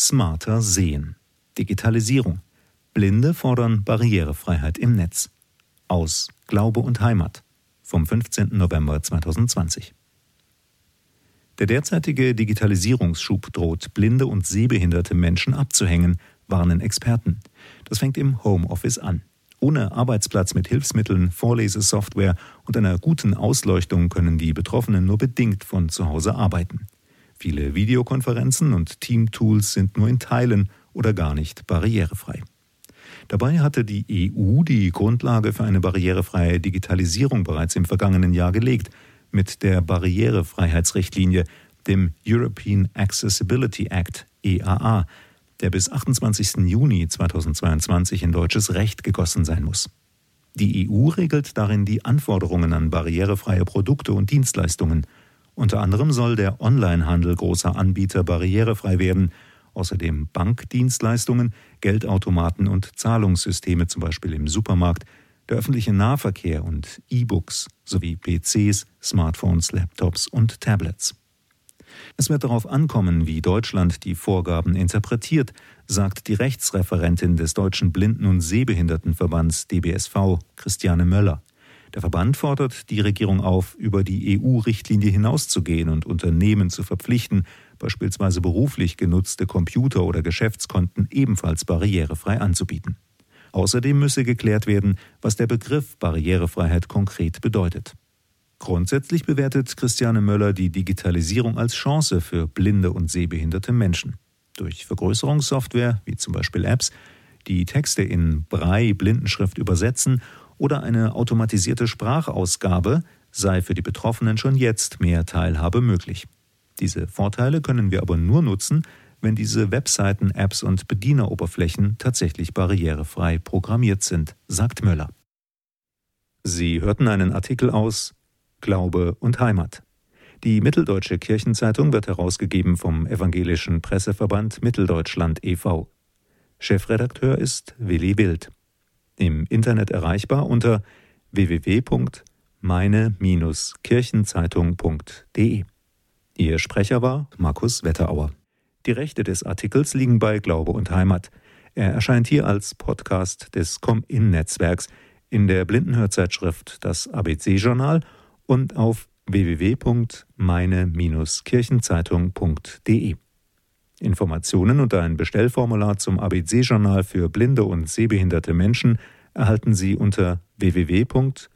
Smarter sehen. Digitalisierung. Blinde fordern Barrierefreiheit im Netz. Aus Glaube und Heimat vom 15. November 2020. Der derzeitige Digitalisierungsschub droht, blinde und sehbehinderte Menschen abzuhängen, warnen Experten. Das fängt im Homeoffice an. Ohne Arbeitsplatz mit Hilfsmitteln, Vorlesesoftware und einer guten Ausleuchtung können die Betroffenen nur bedingt von zu Hause arbeiten. Viele Videokonferenzen und Teamtools sind nur in Teilen oder gar nicht barrierefrei. Dabei hatte die EU die Grundlage für eine barrierefreie Digitalisierung bereits im vergangenen Jahr gelegt, mit der Barrierefreiheitsrichtlinie, dem European Accessibility Act EAA, der bis 28. Juni 2022 in deutsches Recht gegossen sein muss. Die EU regelt darin die Anforderungen an barrierefreie Produkte und Dienstleistungen. Unter anderem soll der Onlinehandel großer Anbieter barrierefrei werden, außerdem Bankdienstleistungen, Geldautomaten und Zahlungssysteme, zum Beispiel im Supermarkt, der öffentliche Nahverkehr und E-Books sowie PCs, Smartphones, Laptops und Tablets. Es wird darauf ankommen, wie Deutschland die Vorgaben interpretiert, sagt die Rechtsreferentin des Deutschen Blinden- und Sehbehindertenverbands DBSV, Christiane Möller. Der Verband fordert die Regierung auf, über die EU-Richtlinie hinauszugehen und Unternehmen zu verpflichten, beispielsweise beruflich genutzte Computer oder Geschäftskonten ebenfalls barrierefrei anzubieten. Außerdem müsse geklärt werden, was der Begriff Barrierefreiheit konkret bedeutet. Grundsätzlich bewertet Christiane Möller die Digitalisierung als Chance für blinde und sehbehinderte Menschen. Durch Vergrößerungssoftware, wie zum Beispiel Apps, die Texte in Brei-Blindenschrift übersetzen oder eine automatisierte Sprachausgabe sei für die Betroffenen schon jetzt mehr Teilhabe möglich. Diese Vorteile können wir aber nur nutzen, wenn diese Webseiten, Apps und Bedieneroberflächen tatsächlich barrierefrei programmiert sind, sagt Möller. Sie hörten einen Artikel aus Glaube und Heimat. Die Mitteldeutsche Kirchenzeitung wird herausgegeben vom Evangelischen Presseverband Mitteldeutschland e.V. Chefredakteur ist Willi Wild. Im Internet erreichbar unter www.meine-kirchenzeitung.de. Ihr Sprecher war Markus Wetterauer. Die Rechte des Artikels liegen bei Glaube und Heimat. Er erscheint hier als Podcast des Com-In-Netzwerks in der Blindenhörzeitschrift Das ABC-Journal und auf www.meine-kirchenzeitung.de. Informationen und ein Bestellformular zum ABC-Journal für blinde und sehbehinderte Menschen erhalten Sie unter www.com-in.de-abc.